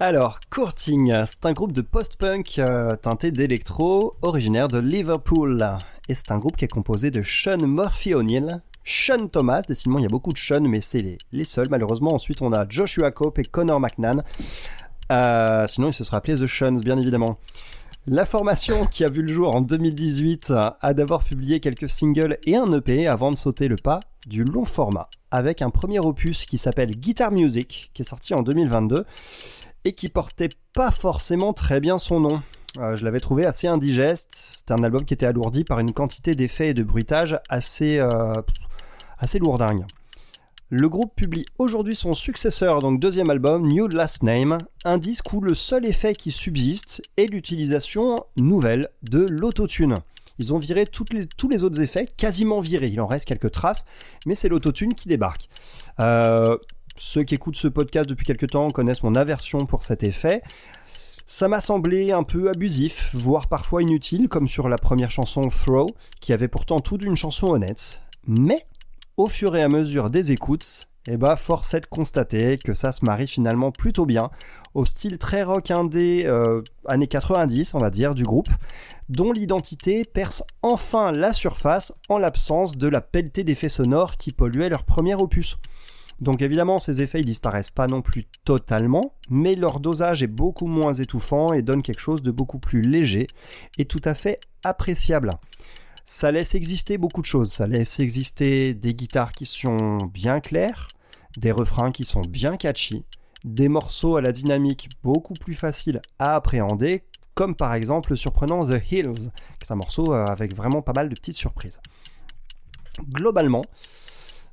C: Alors, Courting, c'est un groupe de post-punk euh, teinté d'électro, originaire de Liverpool. Et c'est un groupe qui est composé de Sean Murphy O'Neill, Sean Thomas, décidément il y a beaucoup de Sean, mais c'est les, les seuls. Malheureusement, ensuite on a Joshua Cope et Connor McNann. Euh, sinon, il se sera appelé The Shuns, bien évidemment. La formation qui a vu le jour en 2018 a d'abord publié quelques singles et un EP avant de sauter le pas du long format, avec un premier opus qui s'appelle Guitar Music, qui est sorti en 2022 et qui portait pas forcément très bien son nom. Euh, je l'avais trouvé assez indigeste. C'était un album qui était alourdi par une quantité d'effets et de bruitage assez, euh, assez lourdingue. Le groupe publie aujourd'hui son successeur, donc deuxième album, New Last Name, un disque où le seul effet qui subsiste est l'utilisation nouvelle de l'autotune. Ils ont viré tous les autres effets, quasiment virés. Il en reste quelques traces, mais c'est l'autotune qui débarque. Euh, ceux qui écoutent ce podcast depuis quelques temps connaissent mon aversion pour cet effet. Ça m'a semblé un peu abusif, voire parfois inutile, comme sur la première chanson Throw, qui avait pourtant tout d'une chanson honnête. Mais, au fur et à mesure des écoutes, eh bah, force est de constater que ça se marie finalement plutôt bien au style très rock indé euh, années 90, on va dire, du groupe, dont l'identité perce enfin la surface en l'absence de la pelletée d'effets sonores qui polluait leur premier opus. Donc évidemment, ces effets ils disparaissent pas non plus totalement, mais leur dosage est beaucoup moins étouffant et donne quelque chose de beaucoup plus léger et tout à fait appréciable. Ça laisse exister beaucoup de choses. Ça laisse exister des guitares qui sont bien claires, des refrains qui sont bien catchy, des morceaux à la dynamique beaucoup plus facile à appréhender, comme par exemple le surprenant The Hills, qui est un morceau euh, avec vraiment pas mal de petites surprises. Globalement,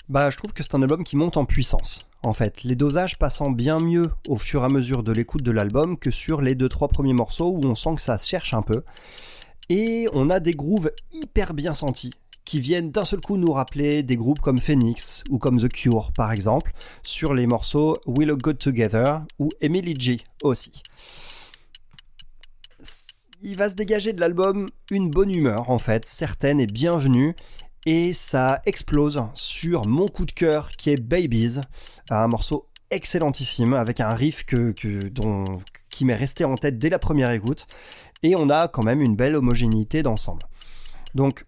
C: bah, je trouve que c'est un album qui monte en puissance. En fait, les dosages passant bien mieux au fur et à mesure de l'écoute de l'album que sur les deux trois premiers morceaux où on sent que ça cherche un peu. Et on a des grooves hyper bien sentis qui viennent d'un seul coup nous rappeler des groupes comme Phoenix ou comme The Cure par exemple sur les morceaux We Look Good Together ou Emily G aussi. Il va se dégager de l'album une bonne humeur en fait, certaine et bienvenue et ça explose sur mon coup de cœur qui est Babies, un morceau excellentissime avec un riff que, qui m'est resté en tête dès la première écoute et on a quand même une belle homogénéité d'ensemble. Donc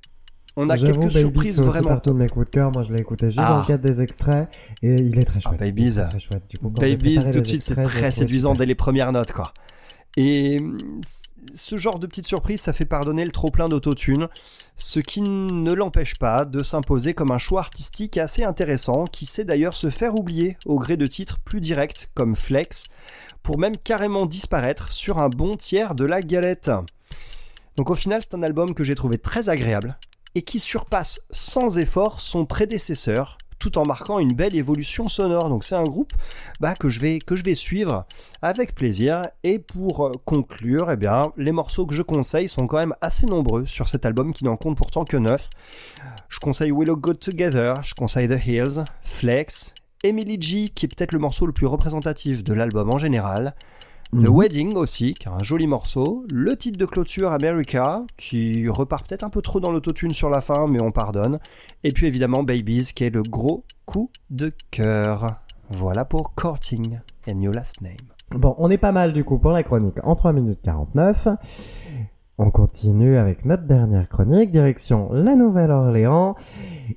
C: on a quelques
B: Baby,
C: surprises
B: aussi
C: vraiment.
B: partout de mes coups de cœur. Moi, je l'ai écouté juste
C: Ah.
B: dans le cadre des extraits et il est très chouette.
C: Babies.
B: Il est très chouette. Du coup,
C: Babies, tout de suite, c'est très séduisant dès les premières notes, quoi. Et ce genre de petite surprise, ça fait pardonner le trop-plein d'autotune, ce qui ne l'empêche pas de s'imposer comme un choix artistique assez intéressant, qui sait d'ailleurs se faire oublier au gré de titres plus directs comme Flex, pour même carrément disparaître sur un bon tiers de la galette. Donc au final, c'est un album que j'ai trouvé très agréable, et qui surpasse sans effort son prédécesseur, tout en marquant une belle évolution sonore. Donc c'est un groupe bah, que, je vais, que je vais suivre avec plaisir. Et pour euh, conclure, eh bien, les morceaux que je conseille sont quand même assez nombreux sur cet album qui n'en compte pourtant que 9. Je conseille We Look Good Together, je conseille The Hills, Flex, Emily G, qui est peut-être le morceau le plus représentatif de l'album en général. The
B: Mhm.
C: Wedding aussi, qui est un joli morceau. Le titre de clôture America, qui repart peut-être un peu trop dans l'autotune sur la fin, mais on pardonne. Et puis évidemment Babies, qui est le gros coup de cœur. Voilà pour Courting and Your Last Name.
B: Bon, on est pas mal du coup pour la chronique en 3 minutes 49. On continue avec notre dernière chronique, direction la Nouvelle-Orléans.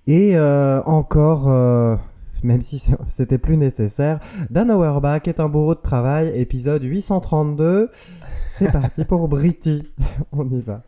B: Et euh, encore, euh, même si c'était plus nécessaire, Dan Auerbach est un bourreau de travail, épisode 832. C'est parti pour Britty. On y va.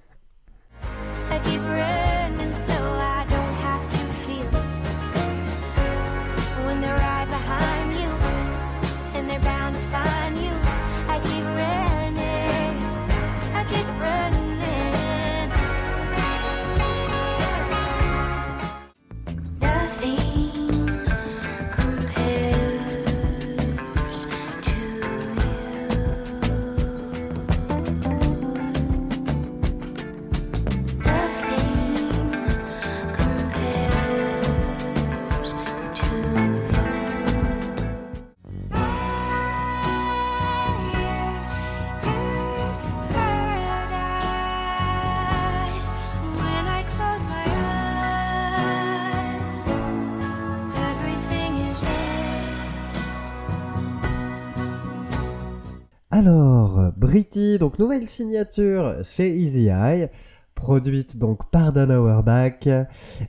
B: Britty, donc nouvelle signature chez Easy Eye, produite donc par Dan Auerbach.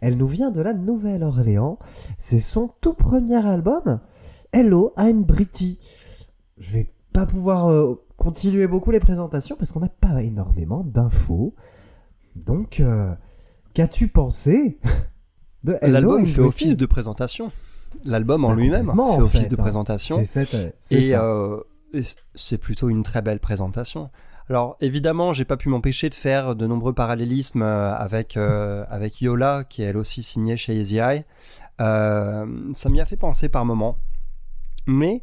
B: Elle nous vient de la Nouvelle-Orléans. C'est son tout premier album. Hello, I'm Britty. Je vais pas pouvoir euh, continuer beaucoup les présentations parce qu'on n'a pas énormément d'infos. Donc, euh, qu'as-tu pensé de Hello,
C: L'album
B: I'm
C: fait office de présentation. L'album en
B: Bah,
C: lui-même
B: complètement,
C: fait office
B: fait,
C: de
B: hein.
C: présentation.
B: C'est cette- c'est
C: Et
B: ça.
C: euh, et c'est plutôt une très belle présentation. Alors évidemment, j'ai pas pu m'empêcher de faire de nombreux parallélismes euh, avec euh, avec Yola, qui est elle aussi signée chez Easy Eye. Euh, ça m'y a fait penser par moments, mais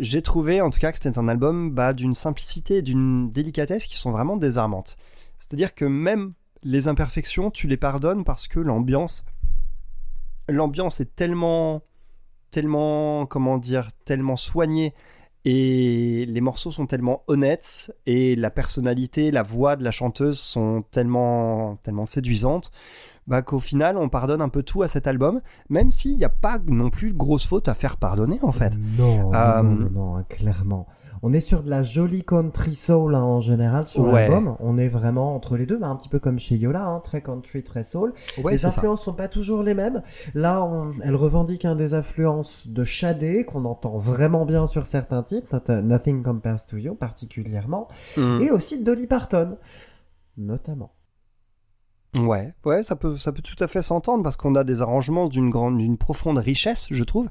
C: j'ai trouvé en tout cas que c'était un album bah, d'une simplicité et d'une délicatesse qui sont vraiment désarmantes. C'est-à-dire que même les imperfections, tu les pardonnes parce que l'ambiance, l'ambiance est tellement, tellement, comment dire, tellement soignée et les morceaux sont tellement honnêtes et la personnalité, la voix de la chanteuse sont tellement, tellement séduisantes. Bah, qu'au final, on pardonne un peu tout à cet album, même s'il n'y a pas non plus de grosses fautes à faire pardonner, en fait.
B: Non,
C: Euh,
B: non, non, non, hein, clairement. On est sur de la jolie country soul hein, en général sur
C: Ouais.
B: l'album. On est vraiment entre les deux, bah, un petit peu comme chez Yola, hein, très country, très soul.
C: Ouais,
B: les
C: c'est ça.
B: influences sont pas toujours les mêmes. Là, on- elle revendique un des influences de Shadé qu'on entend vraiment bien sur certains titres, not- Nothing Compares to You particulièrement,
C: Mm.
B: et aussi Dolly Parton, notamment.
C: Ouais, ouais, ça peut, ça peut tout à fait s'entendre parce qu'on a des arrangements d'une grande, d'une profonde richesse, je trouve.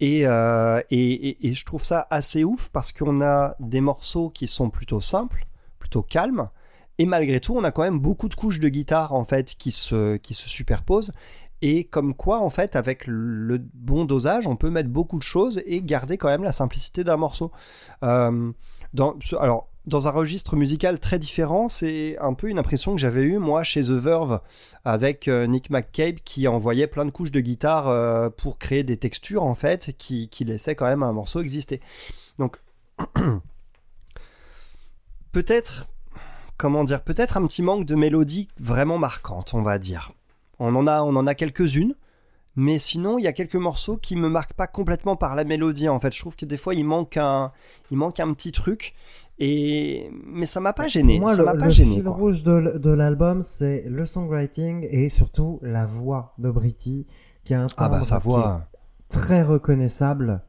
C: Et, euh, et, et, et je trouve ça assez ouf parce qu'on a des morceaux qui sont plutôt simples, plutôt calmes. Et malgré tout, on a quand même beaucoup de couches de guitare en fait qui se, qui se superposent. Et comme quoi, en fait, avec le bon dosage, on peut mettre beaucoup de choses et garder quand même la simplicité d'un morceau. Euh, dans, alors, dans un registre musical très différent, c'est un peu une impression que j'avais eue moi chez The Verve avec euh, Nick McCabe qui envoyait plein de couches de guitare euh, pour créer des textures en fait qui, qui laissaient quand même un morceau exister. Donc peut-être comment dire peut-être un petit manque de mélodie vraiment marquante on va dire. On en a on en a quelques-unes mais sinon il y a quelques morceaux qui me marquent pas complètement par la mélodie en fait. Je trouve que des fois il manque un il manque un petit truc et mais ça m'a pas gêné.
B: Moi,
C: ça
B: le,
C: m'a pas
B: le
C: gêné.
B: fil
C: quoi.
B: rouge de, l'album, c'est le songwriting et surtout la voix de Britty, qui a un
C: Ah bah
B: timbre
C: sa voix.
B: très reconnaissable,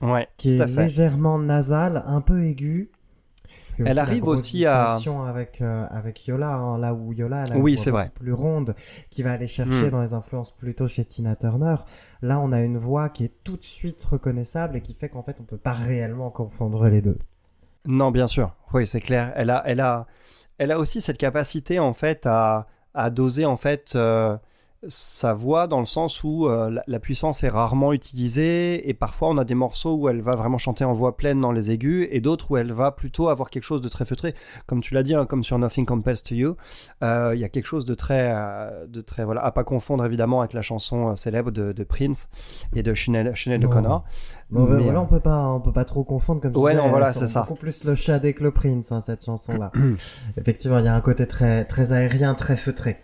C: Ouais,
B: qui
C: tout à
B: est
C: fait.
B: légèrement nasal, un peu aigu.
C: Elle arrive aussi à-
B: avec euh, avec Yola, hein, là où Yola elle a
C: Oui,
B: une voix
C: c'est vrai.
B: plus ronde, qui va aller chercher
C: Hmm.
B: dans les influences plutôt chez Tina Turner. Là, on a une voix qui est tout de suite reconnaissable et qui fait qu'en fait, on peut pas réellement confondre les deux.
C: Non, bien sûr. Oui, c'est clair. Elle a, elle a, elle a aussi cette capacité en fait à, à doser en fait euh, sa voix dans le sens où euh, la, la puissance est rarement utilisée et parfois on a des morceaux où elle va vraiment chanter en voix pleine dans les aigus et d'autres où elle va plutôt avoir quelque chose de très feutré. Comme tu l'as dit, hein, comme sur Nothing Compares to You, euh, il y a quelque chose de très, euh, de très voilà, à pas confondre évidemment avec la chanson célèbre de, de Prince et de Sinead
B: Non.
C: O'Connor.
B: Bon, ben voilà, on peut pas, on peut pas trop confondre comme
C: Ouais, non, voilà,
B: elles
C: c'est ça.
B: Beaucoup plus le Shadé que le Prince, hein, cette chanson-là. Effectivement, il y a un côté très, très aérien, très feutré.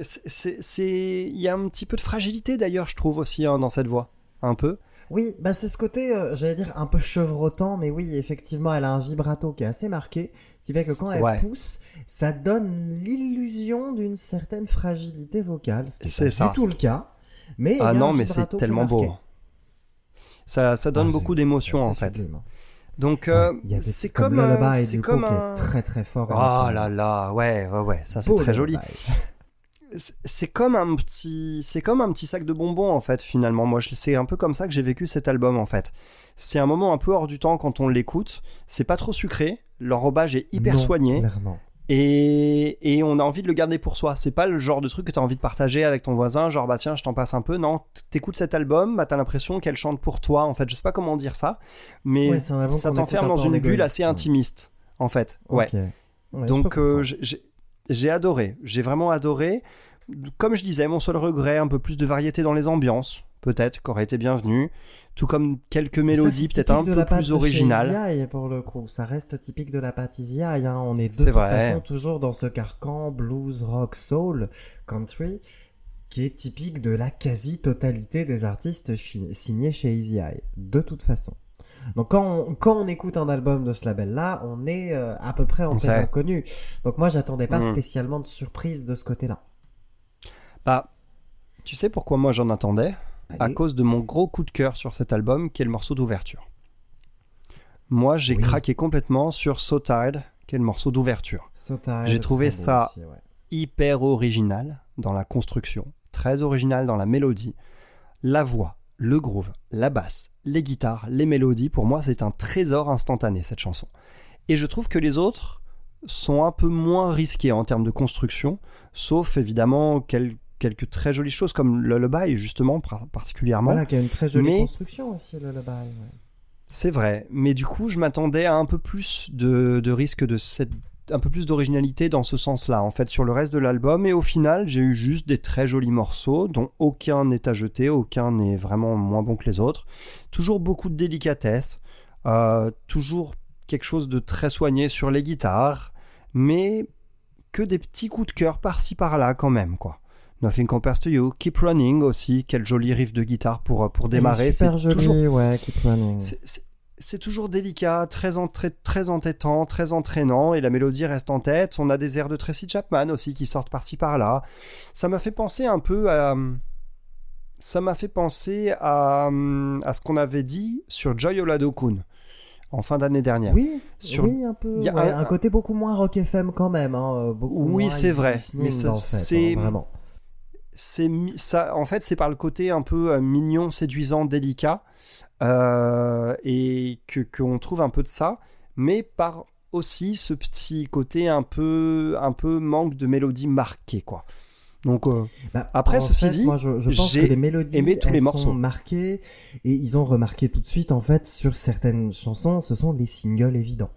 C: C'est- il y a un petit peu de fragilité d'ailleurs, je trouve aussi hein, dans cette voix, un peu.
B: Oui, bah c'est ce côté, euh, j'allais dire un peu chevrotant, mais oui, effectivement, elle a un vibrato qui est assez marqué, ce qui fait que quand elle
C: Ouais.
B: pousse, ça donne l'illusion d'une certaine fragilité vocale, ce
C: C'est
B: pas
C: ça.
B: du tout le cas. Mais
C: Ah non, mais c'est tellement beau. Ça, ça donne
B: Ah,
C: beaucoup d'émotions en fait.
B: sublime.
C: Donc euh,
B: Ouais,
C: c'est comme,
B: comme
C: un-
B: Lullaby,
C: c'est comme
B: qui est
C: un.
B: très très fort.
C: Oh là là, ouais, ouais, ouais, ça c'est très joli. C'est- comme un petit, c'est comme un petit sac de bonbons en fait finalement. Moi, c'est un peu comme ça que j'ai vécu cet album en fait. C'est un moment un peu hors du temps quand on l'écoute. C'est pas trop sucré. L'enrobage est hyper
B: Non,
C: soigné.
B: Clairement.
C: Et, et on a envie de le garder pour soi. C'est pas le genre de truc que t'as envie de partager avec ton voisin, genre bah tiens, je t'en passe un peu. Non, t'écoutes cet album, bah t'as l'impression qu'elle chante pour toi. En fait, je sais pas comment dire ça, mais
B: Ouais,
C: ça t'enferme dans une bulle assez intimiste, en fait. Ouais. Donc euh, j'ai- j'ai adoré, j'ai vraiment adoré. Comme je disais, mon seul regret, un peu plus de variété dans les ambiances, peut-être, qu'aurait été bienvenu. Tout comme quelques mélodies, peut-être un
B: de
C: peu plus originales.
B: Pour le coup. Ça reste typique de la Eye, hein. On est de toute
C: vrai.
B: façon toujours dans ce carcan blues, rock, soul, country, qui est typique de la quasi-totalité des artistes signés chez Easy Eye. De toute façon. Donc quand on, quand on écoute un album de ce label-là, on est euh, à peu près en
C: On
B: terrain connu. Donc moi, j'attendais pas
C: Mm.
B: spécialement de surprise de ce côté-là.
C: Bah, tu sais pourquoi moi j'en attendais? À cause de mon gros coup de cœur sur cet album, qui est le morceau d'ouverture. Moi, j'ai
B: Oui.
C: craqué complètement sur So Tired, qui est le morceau d'ouverture.
B: So
C: J'ai trouvé ça-
B: aussi, ouais.
C: Hyper original dans la construction, très original dans la mélodie. La voix, le groove, la basse, les guitares, les mélodies, pour moi c'est un trésor instantané cette chanson. Et je trouve que les autres sont un peu moins risqués en termes de construction, sauf évidemment quel- quelques très jolies choses comme Lullaby justement par- particulièrement.
B: Voilà, qui a une très jolie
C: Mais-
B: construction aussi, Lullaby. ouais.
C: C'est vrai, mais du coup, je m'attendais à un peu plus de, de risque de cette un peu plus d'originalité dans ce sens-là, en fait, sur le reste de l'album. Et au final, j'ai eu juste des très jolis morceaux, dont aucun n'est à jeter, aucun n'est vraiment moins bon que les autres. Toujours beaucoup de délicatesse, euh, toujours quelque chose de très soigné sur les guitares, mais que des petits coups de cœur par-ci par-là quand même, quoi. Nothing Compares to You, Keep Running aussi, quel joli riff de guitare pour, pour démarrer. C'est toujours
B: ouais, Keep Running.
C: C'est toujours délicat, très, très, entêtant, très entraînant, et la mélodie reste en tête. On a des airs de Tracy Chapman aussi qui sortent par-ci par-là. Ça m'a fait penser un peu à. Ça m'a fait penser à, à ce qu'on avait dit sur Joy Oladokun en fin d'année dernière.
B: Oui,
C: Sur-
B: oui, un peu.
C: Il y a
B: ouais,
C: un-
B: un, côté beaucoup moins rock FM quand même. Hein, euh,
C: Oui, c'est vrai, mais ça- c'est-
B: hein, vraiment.
C: c'est ça en fait c'est par le côté un peu euh, mignon séduisant délicat euh, et que qu'on trouve un peu de ça mais par aussi ce petit côté un peu un peu manque de mélodie marquée quoi donc euh,
B: Bah,
C: Après, ceci
B: fait,
C: dit,
B: moi, je, je pense
C: j'ai
B: que les mélodies
C: aimé tous les morceaux.
B: sont marquées et ils ont remarqué tout de suite en fait sur certaines chansons, ce sont les singles évidents.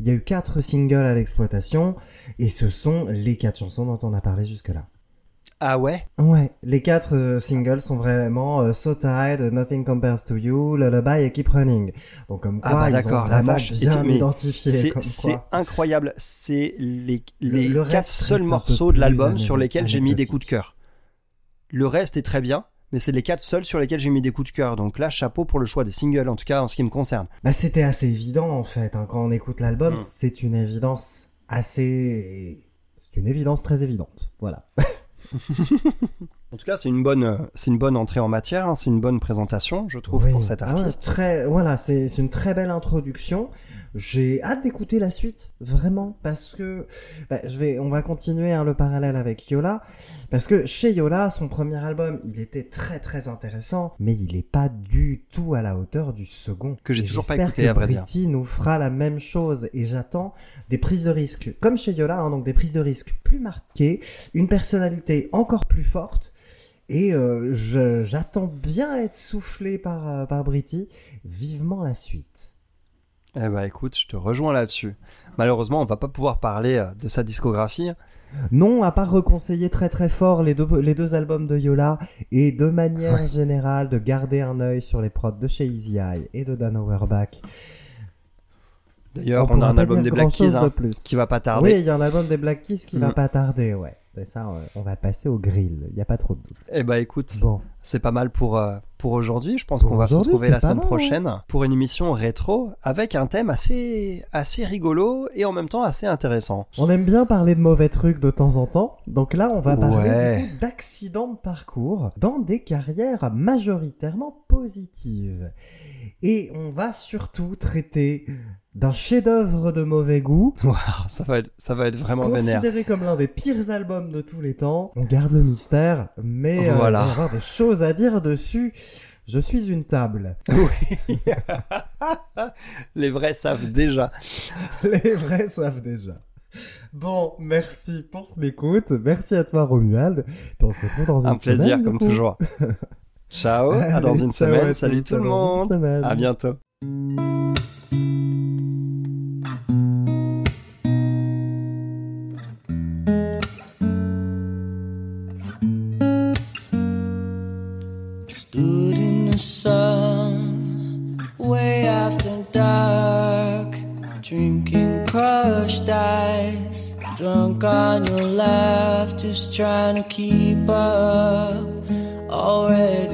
B: Il y a eu quatre singles à l'exploitation et ce sont les quatre chansons dont on a parlé jusque-là.
C: Ah ouais?
B: Ouais, les quatre euh, singles sont vraiment euh, So Tired, Nothing Compares to You, Lullaby et Keep Running. Donc comme
C: Ah
B: quoi
C: bah
B: ils ont
C: d'accord, la vache.
B: Bien identifié.
C: c'est incroyable c'est les
B: Le-
C: les
B: le
C: quatre seuls morceaux de l'album sur lesquels j'ai mis des coups de cœur le reste est très bien mais c'est les quatre seuls sur lesquels j'ai mis des coups de cœur donc là chapeau pour le choix des singles en tout cas en ce qui me concerne
B: Bah, c'était assez évident en fait. hein. Quand on écoute l'album,
C: Mm.
B: c'est une évidence assez. C'est une évidence très évidente. Voilà.
C: En tout cas, c'est une bonne, c'est une bonne entrée en matière, hein, c'est une bonne présentation, je trouve,
B: Oui.
C: pour cet
B: Ah ouais,
C: artiste.
B: très, voilà, c'est une très belle introduction. J'ai hâte d'écouter la suite, vraiment, parce que bah, je vais, on va continuer hein, le parallèle avec Yola, parce que chez Yola, son premier album, il était très très intéressant, mais il n'est pas du tout à la hauteur du second.
C: Que j'ai toujours pas
B: j'espère
C: écouté,
B: que
C: à vrai dire.
B: Britty nous fera la même chose, et j'attends des prises de risque, comme chez Yola, hein, donc des prises de risque plus marquées, une personnalité encore plus forte. Et euh, j'attends bien être soufflé par, euh, par Britty. Vivement la suite.
C: Eh ben, écoute, je te rejoins là-dessus. Malheureusement, on va pas pouvoir parler euh, de sa discographie.
B: Non, à part reconseiller très très fort les deux, les deux albums de Yola et de manière
C: Ouais.
B: générale de garder un œil sur les prods de chez Easy Eye et de Dan Auerbach.
C: D'ailleurs, on, a un album des Black Keys
B: de
C: hein,
B: plus.
C: qui va pas
B: Oui,
C: tarder.
B: il y a un album des Black Keys qui va
C: Mm.
B: pas tarder, ouais. Ça, on va passer au grill, il n'y a pas trop de doute.
C: Eh ben, écoute,
B: Bon,
C: c'est pas mal pour euh, pour aujourd'hui. Je pense qu'on va se retrouver la semaine
B: mal, hein.
C: prochaine pour une émission rétro avec un thème assez assez rigolo et en même temps assez intéressant.
B: on aime bien parler de mauvais trucs de temps en temps, donc là, on va parler
C: Ouais.
B: d'accidents de parcours dans des carrières majoritairement positives. Et on va surtout traiter d'un chef-d'œuvre de mauvais goût,
C: ça va être ça va être vraiment vénère.
B: considéré comme l'un des pires albums de tous les temps. On garde le mystère, mais euh,
C: Voilà.
B: il va y avoir des choses à dire dessus. Je suis une table.
C: Les vrais savent déjà.
B: Les vrais savent déjà. Bon, merci pour l'écoute. Merci à toi, Romuald. On se retrouve dans une
C: Un plaisir
B: semaine,
C: comme toujours. Ciao, à dans une
B: ciao
C: semaine. Salut tout
B: à
C: le monde. À bientôt.
E: Sun, way after dark, drinking crushed ice, drunk on your laugh, just trying to keep up. Already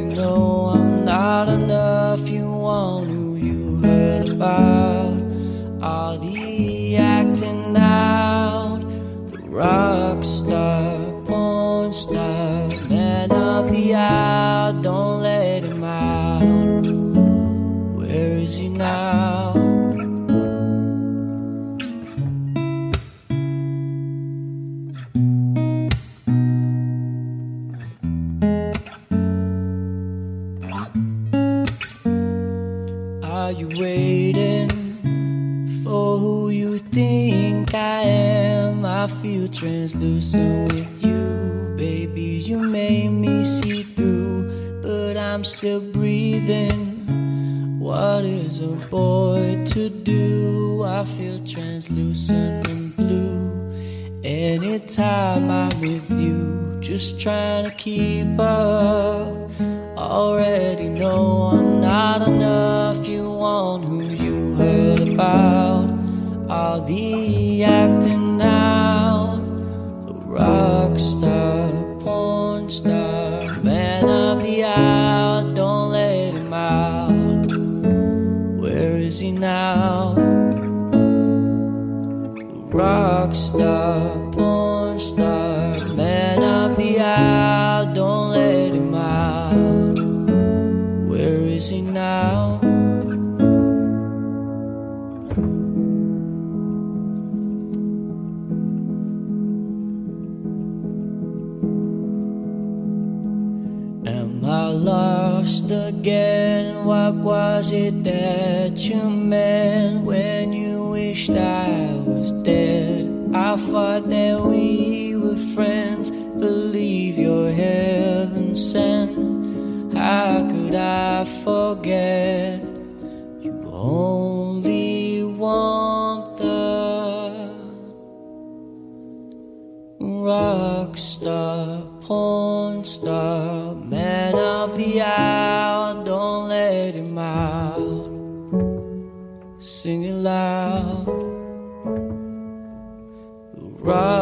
E: feel translucent with you, baby. You made me see through, but I'm still breathing. What is a boy to do? I feel translucent and blue. Anytime I'm with you, just trying to keep up. Already know I'm not enough. Was it that you meant when you wished I was dead? I thought that we were friends. Believe you're heaven sent. How could I forget? Run.